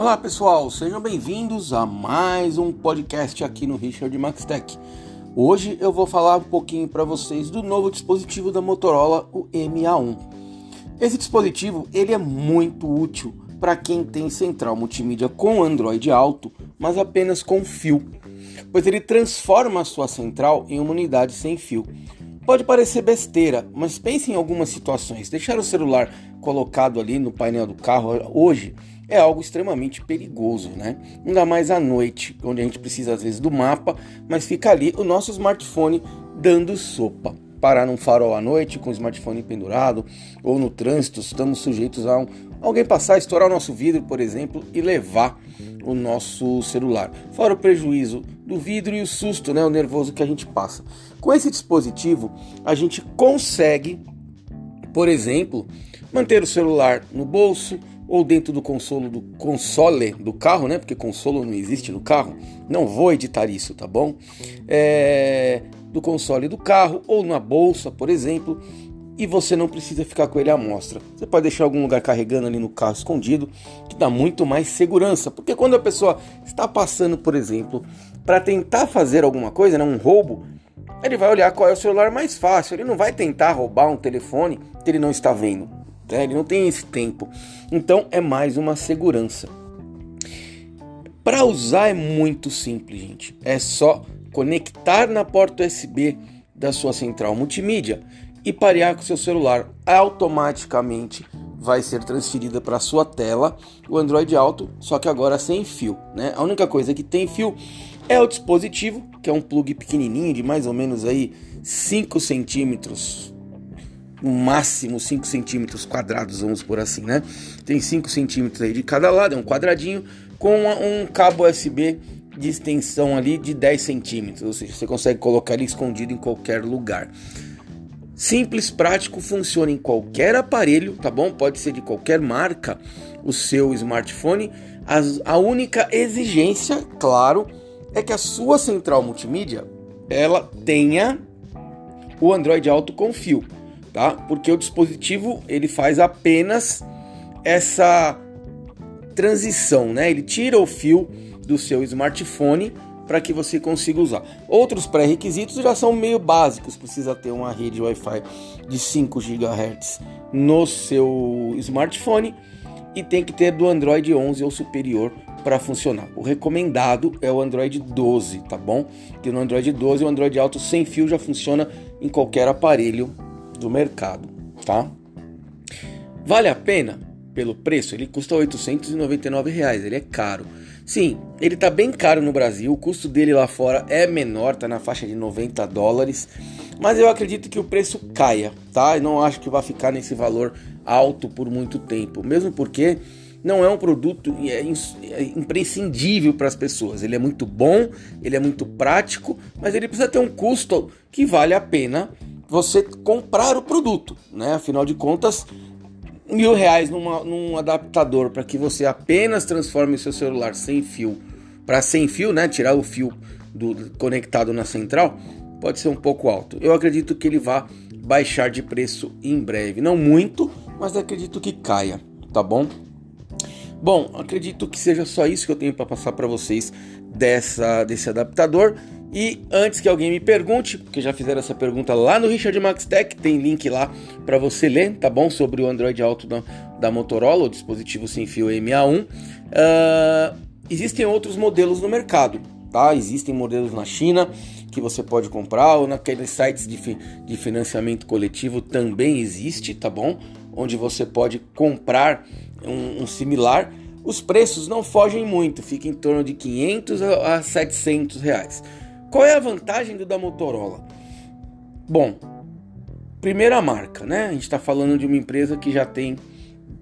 Olá pessoal, sejam bem-vindos a mais um podcast aqui no Richard Max Tech. Hoje eu vou falar um pouquinho para vocês do novo dispositivo da Motorola, o MA1. Esse dispositivo ele é muito útil para quem tem central multimídia com Android alto, mas apenas com fio, pois ele transforma a sua central em uma unidade sem fio. Pode parecer besteira, mas pense em algumas situações. Deixar o celular colocado ali no painel do carro hoje é algo extremamente perigoso, né? Ainda mais à noite, onde a gente precisa às vezes do mapa, mas fica ali o nosso smartphone dando sopa. Parar num farol à noite com o smartphone pendurado ou no trânsito, estamos sujeitos a um, alguém passar, estourar o nosso vidro, por exemplo, e levar o nosso celular. Fora o prejuízo do vidro e o susto, né, o nervoso que a gente passa. Com esse dispositivo, a gente consegue, por exemplo, manter o celular no bolso ou dentro do console do console do carro, né? Porque console não existe no carro. Não vou editar isso, tá bom? É, do console do carro ou na bolsa, por exemplo e você não precisa ficar com ele à mostra. Você pode deixar algum lugar carregando ali no carro escondido, que dá muito mais segurança, porque quando a pessoa está passando, por exemplo, para tentar fazer alguma coisa, né, um roubo, ele vai olhar qual é o celular mais fácil. Ele não vai tentar roubar um telefone que ele não está vendo. Né? Ele não tem esse tempo. Então é mais uma segurança. Para usar é muito simples, gente. É só conectar na porta USB da sua central multimídia e parear com seu celular. Automaticamente vai ser transferida para sua tela o Android Auto, só que agora sem fio. Né? A única coisa que tem fio é o dispositivo, que é um plug pequenininho de mais ou menos aí 5 centímetros, no máximo 5 centímetros quadrados, vamos por assim, né? Tem 5 centímetros aí de cada lado, é um quadradinho com um cabo USB de extensão ali de 10 centímetros, ou seja, você consegue colocar ele escondido em qualquer lugar. Simples, prático, funciona em qualquer aparelho, tá bom? Pode ser de qualquer marca o seu smartphone. As, a única exigência, claro, é que a sua central multimídia ela tenha o Android Auto com fio, tá? Porque o dispositivo ele faz apenas essa transição, né? Ele tira o fio do seu smartphone para que você consiga usar. Outros pré-requisitos já são meio básicos, precisa ter uma rede Wi-Fi de 5 GHz no seu smartphone e tem que ter do Android 11 ou superior para funcionar. O recomendado é o Android 12, tá bom? Que no Android 12 o Android Auto sem fio já funciona em qualquer aparelho do mercado, tá? Vale a pena pelo preço? Ele custa 899 reais, ele é caro. Sim, ele está bem caro no Brasil, o custo dele lá fora é menor, está na faixa de 90 dólares, mas eu acredito que o preço caia, tá? Eu não acho que vai ficar nesse valor alto por muito tempo, mesmo porque não é um produto é, é imprescindível para as pessoas. Ele é muito bom, ele é muito prático, mas ele precisa ter um custo que vale a pena você comprar o produto, né? Afinal de contas, mil reais numa, num adaptador para que você apenas transforme seu celular sem fio para sem fio, né? Tirar o fio do conectado na central pode ser um pouco alto. Eu acredito que ele vá baixar de preço em breve, não muito, mas acredito que caia, tá bom? Bom, acredito que seja só isso que eu tenho para passar para vocês dessa desse adaptador. E antes que alguém me pergunte, porque já fizeram essa pergunta lá no Richard Max Tech, tem link lá para você ler, tá bom? Sobre o Android Auto da, da Motorola, o dispositivo sem fio MA1. Uh, ah, existem outros modelos no mercado, tá? Existem modelos na China que você pode comprar, ou naqueles sites de, fi, de financiamento coletivo também existe, tá bom? Onde você pode comprar um, um similar. Os preços não fogem muito, fica em torno de 500 a 700 reais. Qual é a vantagem do da Motorola? Bom, primeira marca, né? A gente está falando de uma empresa que já tem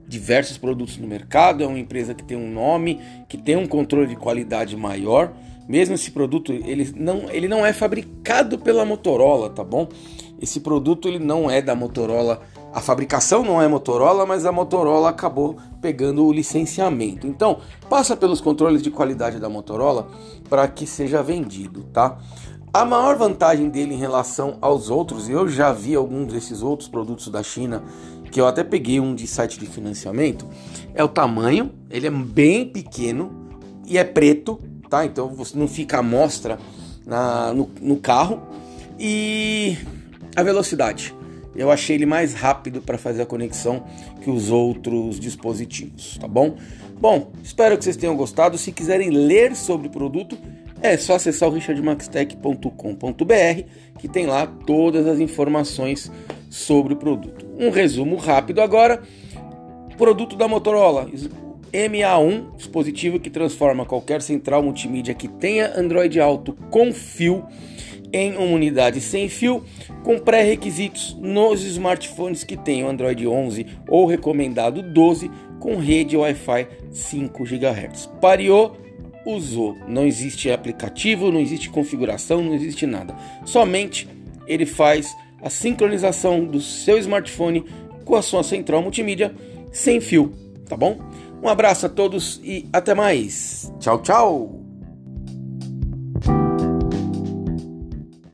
diversos produtos no mercado, é uma empresa que tem um nome, que tem um controle de qualidade maior. Mesmo esse produto, ele não, ele não é fabricado pela Motorola, tá bom? Esse produto ele não é da Motorola a fabricação não é Motorola, mas a Motorola acabou pegando o licenciamento. Então, passa pelos controles de qualidade da Motorola para que seja vendido, tá? A maior vantagem dele em relação aos outros, eu já vi alguns desses outros produtos da China, que eu até peguei um de site de financiamento, é o tamanho, ele é bem pequeno e é preto, tá? Então você não fica à mostra na, no, no carro. E a velocidade. Eu achei ele mais rápido para fazer a conexão que os outros dispositivos, tá bom? Bom, espero que vocês tenham gostado. Se quiserem ler sobre o produto, é só acessar o richardmaxtech.com.br que tem lá todas as informações sobre o produto. Um resumo rápido agora. Produto da Motorola, MA1, dispositivo que transforma qualquer central multimídia que tenha Android Auto com fio em uma unidade sem fio, com pré-requisitos nos smartphones que tenham Android 11 ou recomendado 12 com rede Wi-Fi 5 GHz. Pariou, usou. Não existe aplicativo, não existe configuração, não existe nada. Somente ele faz a sincronização do seu smartphone com a sua central multimídia sem fio, tá bom? Um abraço a todos e até mais. Tchau, tchau.